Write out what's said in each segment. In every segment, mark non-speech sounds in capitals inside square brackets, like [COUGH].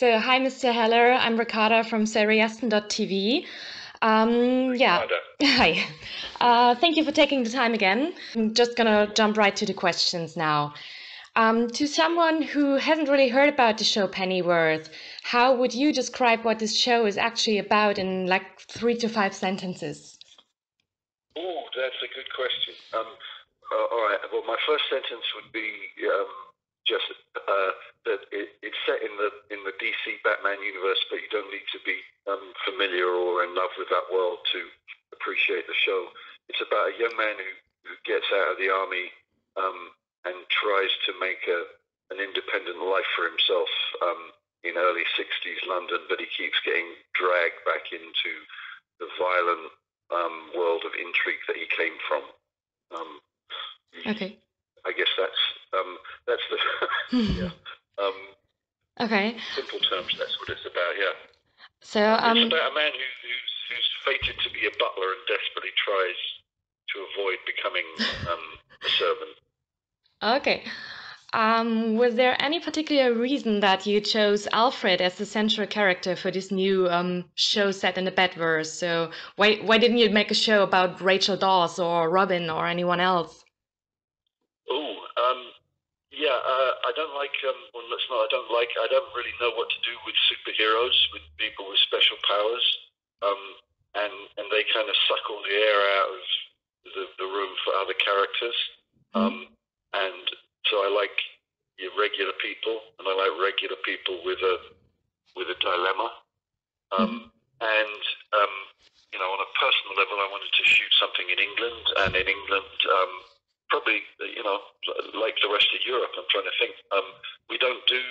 So, hi, Mr. Heller. I'm Ricarda from Seriasten.tv. Um, yeah. [LAUGHS] Hi. Uh, thank you for taking the time again. I'm just gonna jump right to the questions now. Um, to someone who hasn't really heard about the show Pennyworth, how would you describe what this show is actually about in like three to five sentences? Oh, that's a good question. Um, uh, all right. Well, my first sentence would be um, just uh, that it, it's set in the in the DC Batman universe, but you don't need to be um, familiar or in love with that world to appreciate the show. It's about a young man who, who gets out of the army um, and tries to make a an independent life for himself um, in early 60s London, but he keeps getting dragged back into the violent um, world of intrigue that he came from. Um, okay. I guess that's um, that's the yeah. [LAUGHS] Um, okay. Simple terms. That's what it's about. Yeah. So um, it's about a man who, who's who's fated to be a butler and desperately tries to avoid becoming um, a servant. Okay. Um, was there any particular reason that you chose Alfred as the central character for this new um, show set in the Batverse? So why why didn't you make a show about Rachel Dawes or Robin or anyone else? Oh, um, yeah, uh, I don't like. Um, well, let's not. I don't like. I don't really know what to do with superheroes, with people with special powers, um, and and they kind of suck all the air out of the, the room for other characters. Mm-hmm. Um, and so I like your regular people, and I like regular people with a with a dilemma. Um, mm-hmm. And um, you know, on a personal level, I wanted to shoot something in England, and in England, um, probably you know, like the rest of Europe, I'm trying to think. Um, we don't do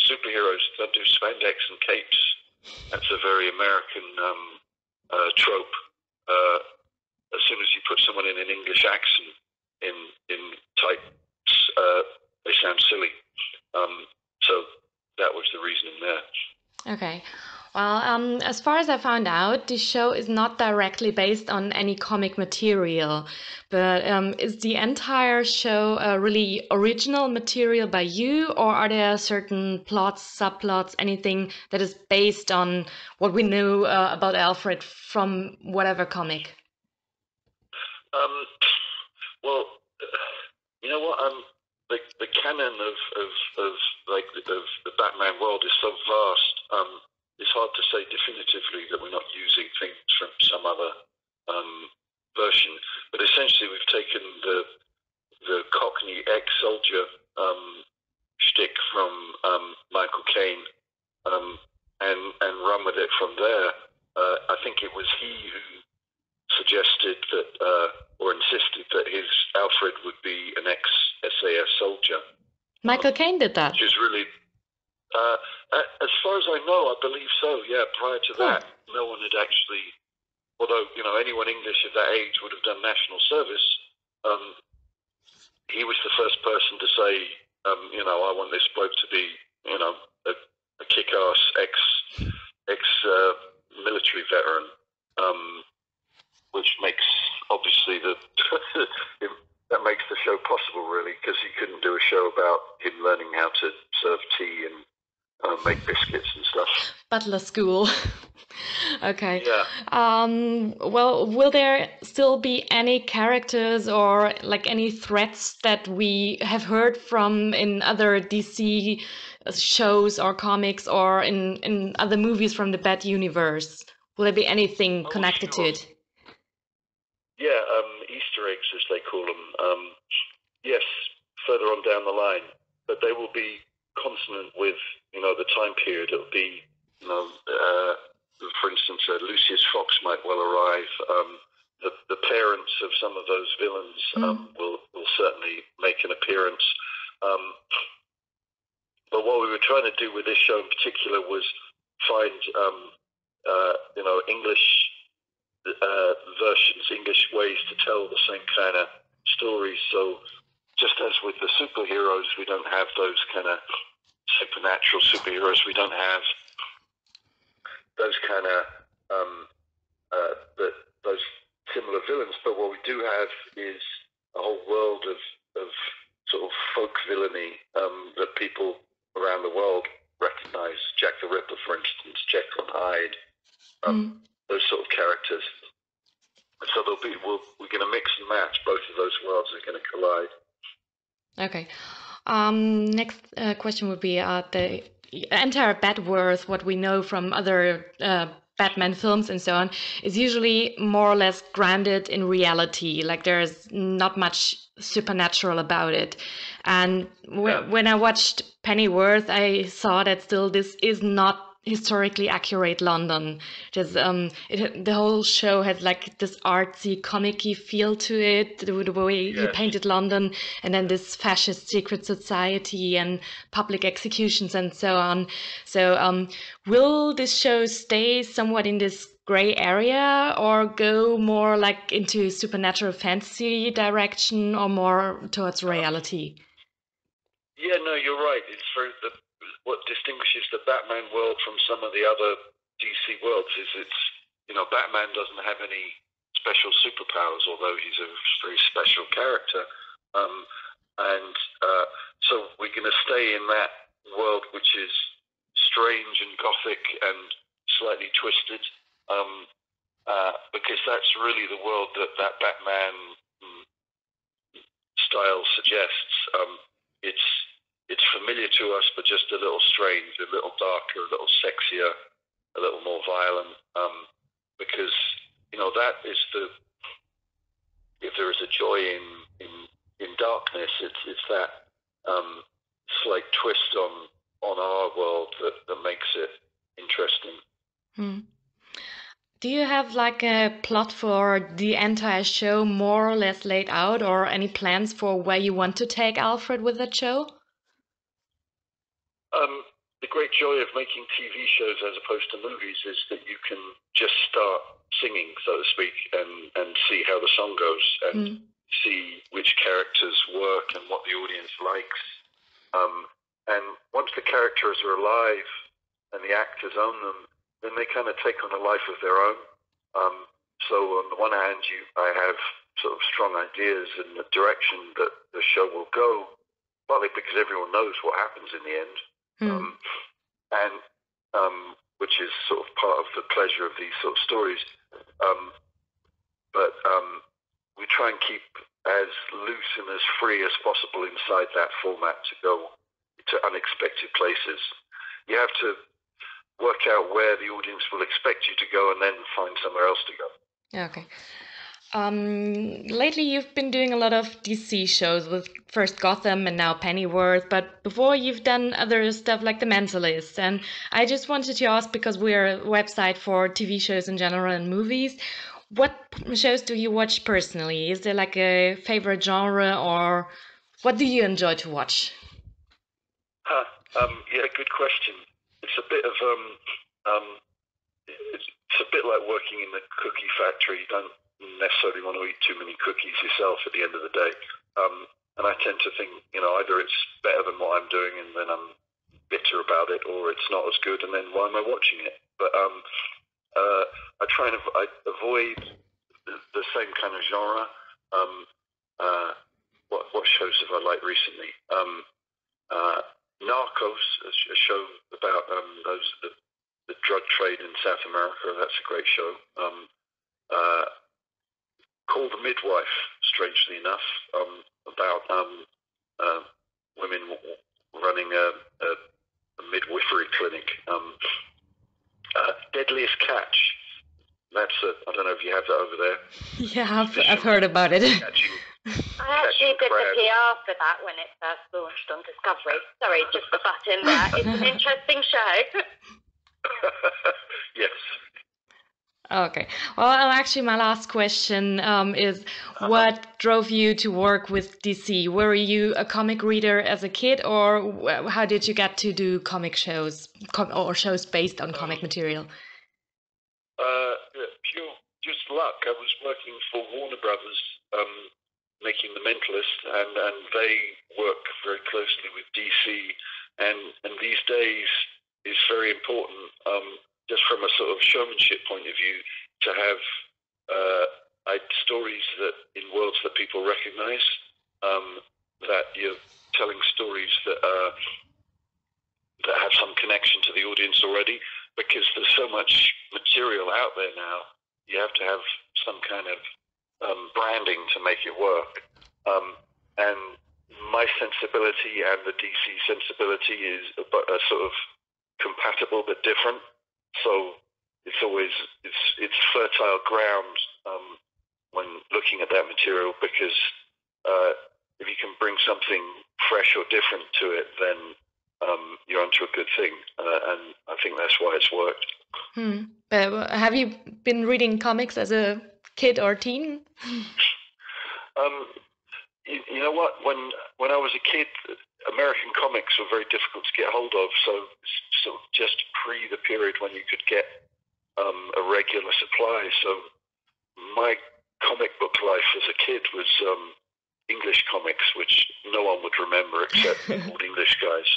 superheroes, we don't do spandex and capes. That's a very American um, uh, trope. Uh, as soon as you put someone in an English accent in in tight uh, they sound silly. Um, so that was the reasoning there. Okay. Well, um, as far as I found out, the show is not directly based on any comic material, but um, is the entire show uh, really original material by you, or are there certain plots, subplots, anything that is based on what we know uh, about Alfred from whatever comic? Um, well, you know what? Um, the, the canon of, of, of like of the Batman world is so vast. Um, it's hard to say definitively that we're not using things from some other um, version. But essentially, we've taken the the Cockney ex-soldier um, shtick from um, Michael Caine um, and and run with it from there. Uh, I think it was he who suggested that uh, or insisted that his Alfred would be an ex SAS soldier. Michael um, Caine did that. Which is really, uh, as far as I know, I believe so. Yeah, prior to that, oh. no one had actually, although you know anyone English of that age would have done national service. Um, he was the first person to say, um, you know, I want this bloke to be, you know, a, a kick-ass ex ex uh, military veteran. Um, which makes obviously the [LAUGHS] that makes the show possible really because he couldn't do a show about him learning how to serve tea and make biscuits and stuff. Butler school. [LAUGHS] okay. Yeah. Um, well, will there still be any characters or like any threats that we have heard from in other DC shows or comics or in, in other movies from the Bat universe? Will there be anything oh, connected sure. to it? Yeah, um, Easter eggs, as they call them. Um, yes, further on down the line, but they will be consonant with you know the time period. It'll be you know, uh, for instance, uh, Lucius Fox might well arrive. Um, the, the parents of some of those villains mm. will will certainly make an appearance. Um, but what we were trying to do with this show in particular was find um, uh, you know English uh, versions, English ways to tell the same kind of stories. So, just as with the superheroes, we don't have those kind of supernatural superheroes. We don't have those kind of um, uh, the, those similar villains. But what we do have is a whole world of, of sort of folk villainy um, that people around the world recognize. Jack the Ripper, for instance, Jekyll and Hyde, um, mm. those sort of characters. so there'll be we'll, we're going to mix and match. Both of those worlds are going to collide. Okay. Um, next uh, question would be uh, the entire Batworth, what we know from other uh, Batman films and so on, is usually more or less grounded in reality. Like there's not much supernatural about it. And yeah. when I watched Pennyworth, I saw that still this is not historically accurate London. Just um, it, the whole show had like this artsy, comicky feel to it, the, the way yes. he painted London, and then this fascist secret society and public executions and so on. So, um, will this show stay somewhat in this gray area, or go more like into supernatural fantasy direction, or more towards reality? Yeah, no, you're right. It's for the what distinguishes the Batman world from some of the other DC worlds is it's you know Batman doesn't have any special superpowers, although he's a very special character, um, and uh, so we're going to stay in that world which is strange and gothic and slightly twisted, um, uh, because that's really the world that that Batman mm, style suggests. Um, it's familiar to us, but just a little strange, a little darker, a little sexier, a little more violent. Um, because you know that is the if there is a joy in in, in darkness, it's it's that um, slight twist on on our world that, that makes it interesting. Hmm. Do you have like a plot for the entire show more or less laid out, or any plans for where you want to take Alfred with that show? Um, the great joy of making TV shows as opposed to movies is that you can just start singing, so to speak, and, and see how the song goes and mm. see which characters work and what the audience likes. Um, and once the characters are alive and the actors own them, then they kind of take on a life of their own. Um, so on the one hand, you I have sort of strong ideas in the direction that the show will go, partly because everyone knows what happens in the end. Mm. Um, and um, which is sort of part of the pleasure of these sort of stories. Um, but um, we try and keep as loose and as free as possible inside that format to go to unexpected places. You have to work out where the audience will expect you to go and then find somewhere else to go. Okay. Um, lately, you've been doing a lot of DC shows with first Gotham and now Pennyworth, but before you've done other stuff like The Mentalist. And I just wanted to ask because we're a website for TV shows in general and movies. What shows do you watch personally? Is there like a favorite genre or what do you enjoy to watch? Huh, um, yeah, good question. It's a bit of um, um, it's, it's a bit like working in the cookie factory. You don't necessarily want to eat too many cookies yourself at the end of the day. Um, and I tend to think, you know, either it's better than what I'm doing and then I'm bitter about it, or it's not as good, and then why am I watching it? But um, uh, I try and av- I avoid the, same kind of genre. Um, uh, what, what shows have I liked recently? Um, uh, Narcos, a, show about um, those the, the, drug trade in South America. That's a great show. Call The Midwife, strangely enough, um, about um, uh, women running a, a, a, midwifery clinic. Um, uh, Deadliest Catch. That's a, I don't know if you have that over there. [LAUGHS] Yeah, I've, I've heard about it. Catching, [LAUGHS] I actually did the PR for that when it first launched on Discovery. Sorry, just the button there. It's an [LAUGHS] interesting show. Okay. Well, actually, my last question um, is uh-huh. what drove you to work with DC? Were you a comic reader as a kid, or how did you get to do comic shows com or shows based on comic material? Uh, pure, just luck. I was working for Warner Brothers, um, making The Mentalist, and, and they work very closely with DC. And, and these days is very important. Um, just from a sort of showmanship point of view, to have uh, stories that in worlds that people recognise, um, that you're telling stories that are that have some connection to the audience already because there's so much material out there now. You have to have some kind of um, branding to make it work. Um, and my sensibility and the DC sensibility is a, a sort of compatible but different. So it's always it's it's fertile ground um, when looking at that material because uh, if you can bring something fresh or different to it, then um, you're onto a good thing, uh, and I think that's why it's worked. Hmm. But have you been reading comics as a kid or teen? [LAUGHS] um, you, you, know what? When when I was a kid, American comics were very difficult to get hold of. So, so just pre the period when you could get um, a regular supply. So my comic book life as a kid was um, English comics, which no one would remember except [LAUGHS] old English guys.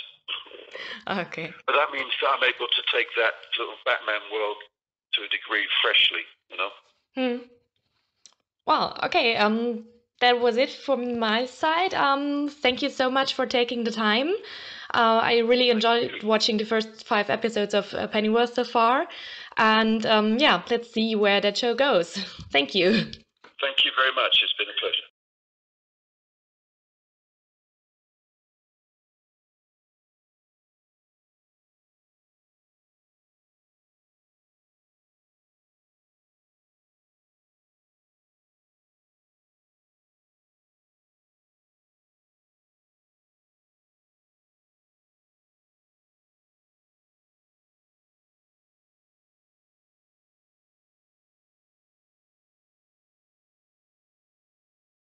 Okay. But that means that I'm able to take that sort of Batman world to a degree freshly, you know. Hmm. Well, okay. Um, that was it from my side. Um, thank you so much for taking the time. Uh, I really enjoyed watching the first five episodes of uh, Pennyworth so far, and um, yeah, let's see where that show goes. [LAUGHS] Thank you. Thank you very much. It's been a pleasure.